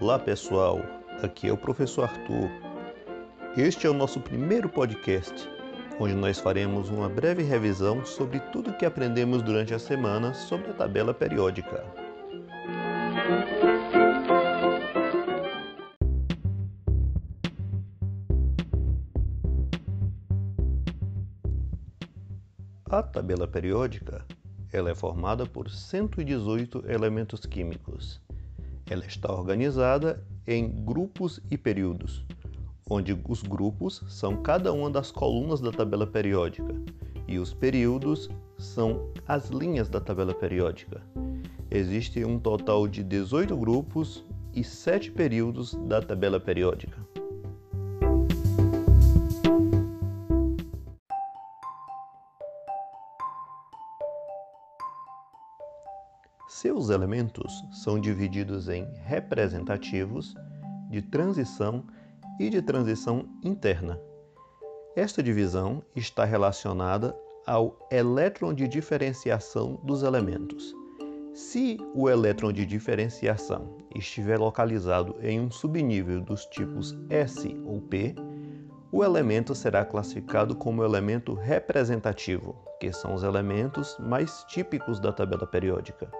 Olá pessoal, aqui é o professor Arthur. Este é o nosso primeiro podcast, onde nós faremos uma breve revisão sobre tudo que aprendemos durante a semana sobre a tabela periódica. A tabela periódica ela é formada por 118 elementos químicos. Ela está organizada em grupos e períodos, onde os grupos são cada uma das colunas da tabela periódica e os períodos são as linhas da tabela periódica. Existe um total de 18 grupos e 7 períodos da tabela periódica. Seus elementos são divididos em representativos, de transição e de transição interna. Esta divisão está relacionada ao elétron de diferenciação dos elementos. Se o elétron de diferenciação estiver localizado em um subnível dos tipos S ou P, o elemento será classificado como elemento representativo, que são os elementos mais típicos da tabela periódica.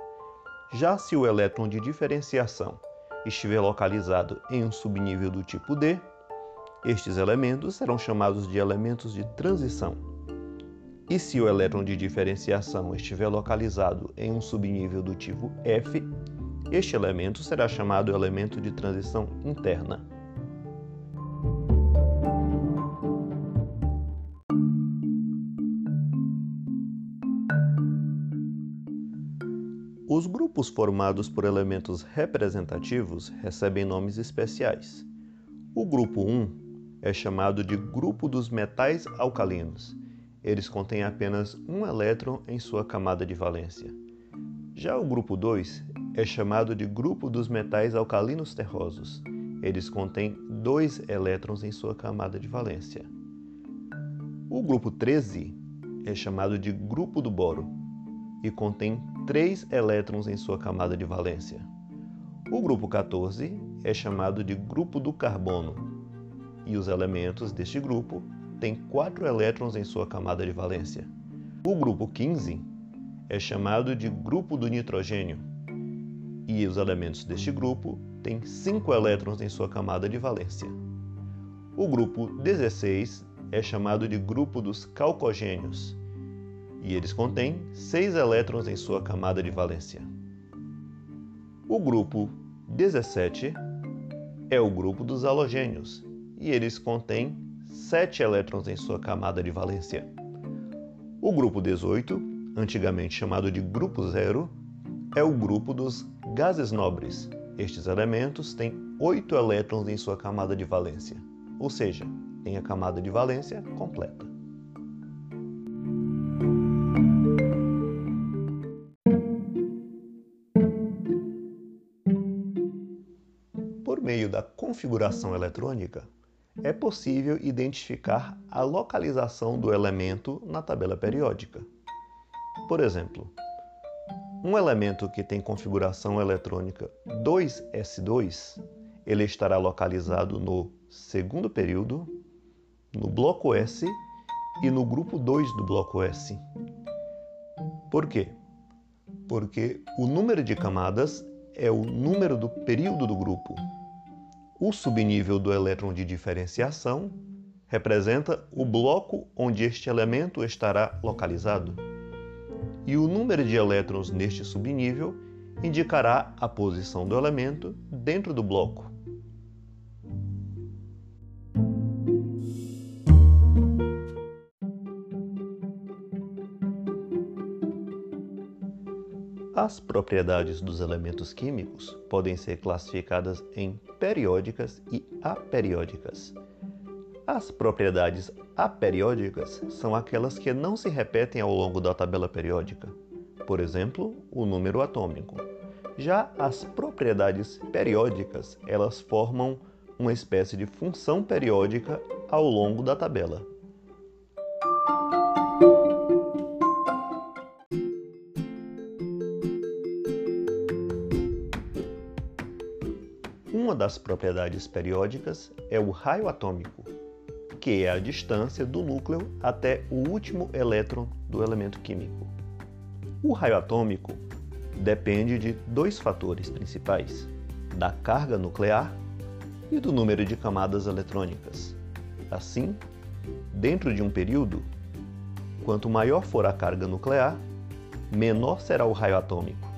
Já se o elétron de diferenciação estiver localizado em um subnível do tipo D, estes elementos serão chamados de elementos de transição. E se o elétron de diferenciação estiver localizado em um subnível do tipo F, este elemento será chamado elemento de transição interna. Os grupos formados por elementos representativos recebem nomes especiais. O grupo 1 é chamado de grupo dos metais alcalinos. Eles contêm apenas um elétron em sua camada de valência. Já o grupo 2 é chamado de grupo dos metais alcalinos terrosos. Eles contêm dois elétrons em sua camada de valência. O grupo 13 é chamado de grupo do boro e contém três elétrons em sua camada de valência. O grupo 14 é chamado de grupo do carbono, e os elementos deste grupo têm quatro elétrons em sua camada de valência. O grupo 15 é chamado de grupo do nitrogênio, e os elementos deste grupo têm cinco elétrons em sua camada de valência. O grupo 16 é chamado de grupo dos calcogênios, e eles contêm seis elétrons em sua camada de valência. O grupo 17 é o grupo dos halogênios e eles contêm sete elétrons em sua camada de valência. O grupo 18, antigamente chamado de grupo zero, é o grupo dos gases nobres. Estes elementos têm oito elétrons em sua camada de valência, ou seja, têm a camada de valência completa. Meio da configuração eletrônica, é possível identificar a localização do elemento na tabela periódica. Por exemplo, um elemento que tem configuração eletrônica 2s2, ele estará localizado no segundo período, no bloco S e no grupo 2 do bloco S. Por quê? Porque o número de camadas é o número do período do grupo. O subnível do elétron de diferenciação representa o bloco onde este elemento estará localizado. E o número de elétrons neste subnível indicará a posição do elemento dentro do bloco. As propriedades dos elementos químicos podem ser classificadas em periódicas e aperiódicas. As propriedades aperiódicas são aquelas que não se repetem ao longo da tabela periódica, por exemplo, o número atômico. Já as propriedades periódicas, elas formam uma espécie de função periódica ao longo da tabela. Das propriedades periódicas é o raio atômico, que é a distância do núcleo até o último elétron do elemento químico. O raio atômico depende de dois fatores principais: da carga nuclear e do número de camadas eletrônicas. Assim, dentro de um período, quanto maior for a carga nuclear, menor será o raio atômico,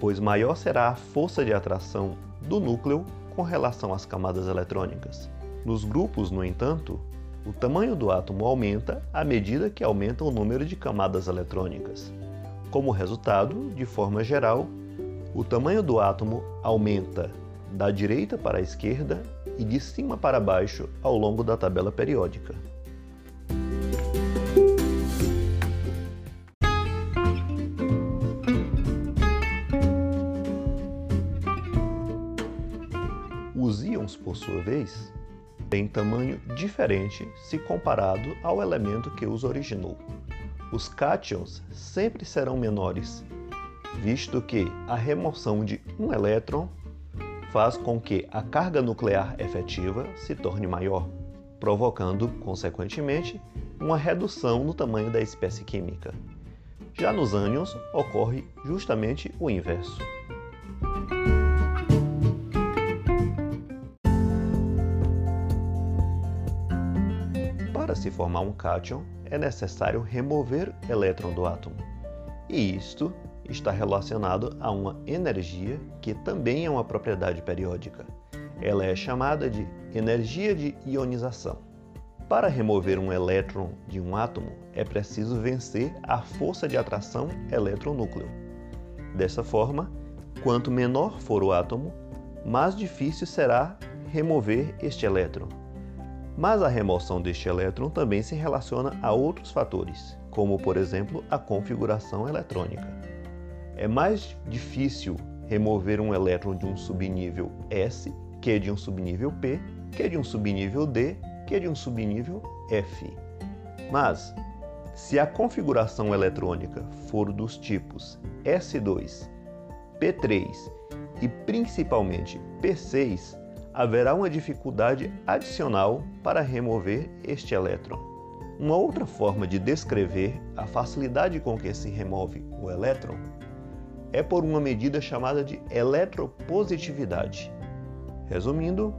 pois maior será a força de atração do núcleo com relação às camadas eletrônicas. Nos grupos, no entanto, o tamanho do átomo aumenta à medida que aumenta o número de camadas eletrônicas. Como resultado, de forma geral, o tamanho do átomo aumenta da direita para a esquerda e de cima para baixo ao longo da tabela periódica. Sua vez, têm tamanho diferente se comparado ao elemento que os originou. Os cátions sempre serão menores, visto que a remoção de um elétron faz com que a carga nuclear efetiva se torne maior, provocando, consequentemente, uma redução no tamanho da espécie química. Já nos ânions ocorre justamente o inverso. Para se formar um cátion, é necessário remover elétron do átomo. E isto está relacionado a uma energia que também é uma propriedade periódica. Ela é chamada de energia de ionização. Para remover um elétron de um átomo, é preciso vencer a força de atração eletronúcleo. Dessa forma, quanto menor for o átomo, mais difícil será remover este elétron. Mas a remoção deste elétron também se relaciona a outros fatores, como por exemplo a configuração eletrônica. É mais difícil remover um elétron de um subnível S que de um subnível P, que de um subnível D, que de um subnível F. Mas, se a configuração eletrônica for dos tipos S2, P3 e principalmente P6, haverá uma dificuldade adicional para remover este elétron. Uma outra forma de descrever a facilidade com que se remove o elétron é por uma medida chamada de eletropositividade. Resumindo,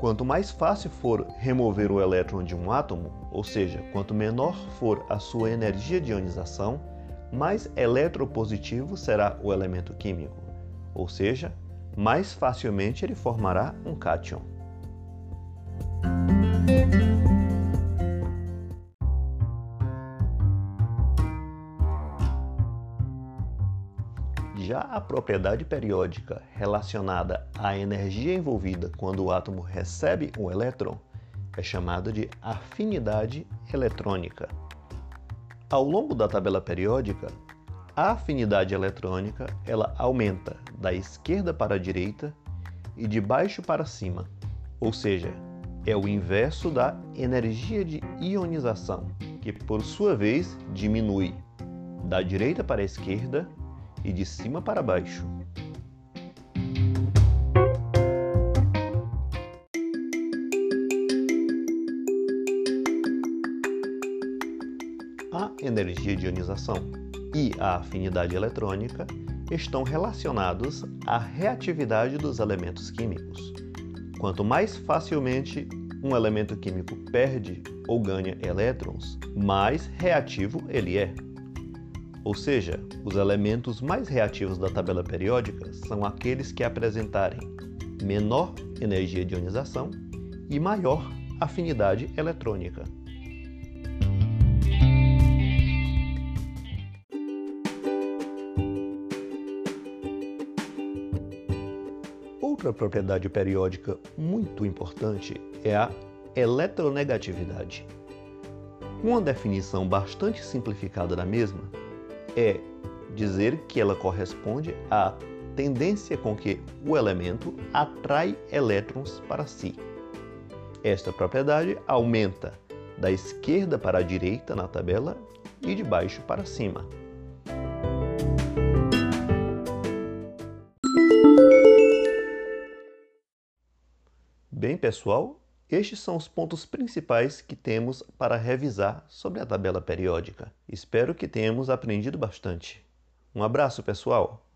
quanto mais fácil for remover o elétron de um átomo, ou seja, quanto menor for a sua energia de ionização, mais eletropositivo será o elemento químico, ou seja, mais facilmente ele formará um cátion. Já a propriedade periódica relacionada à energia envolvida quando o átomo recebe um elétron é chamada de afinidade eletrônica. Ao longo da tabela periódica, a afinidade eletrônica ela aumenta da esquerda para a direita e de baixo para cima, ou seja, é o inverso da energia de ionização, que por sua vez diminui da direita para a esquerda e de cima para baixo. A energia de ionização e a afinidade eletrônica estão relacionados à reatividade dos elementos químicos. Quanto mais facilmente um elemento químico perde ou ganha elétrons, mais reativo ele é. Ou seja, os elementos mais reativos da tabela periódica são aqueles que apresentarem menor energia de ionização e maior afinidade eletrônica. Outra propriedade periódica muito importante é a eletronegatividade. Uma definição bastante simplificada da mesma é dizer que ela corresponde à tendência com que o elemento atrai elétrons para si. Esta propriedade aumenta da esquerda para a direita na tabela e de baixo para cima. Bem, pessoal, estes são os pontos principais que temos para revisar sobre a tabela periódica. Espero que tenhamos aprendido bastante. Um abraço, pessoal!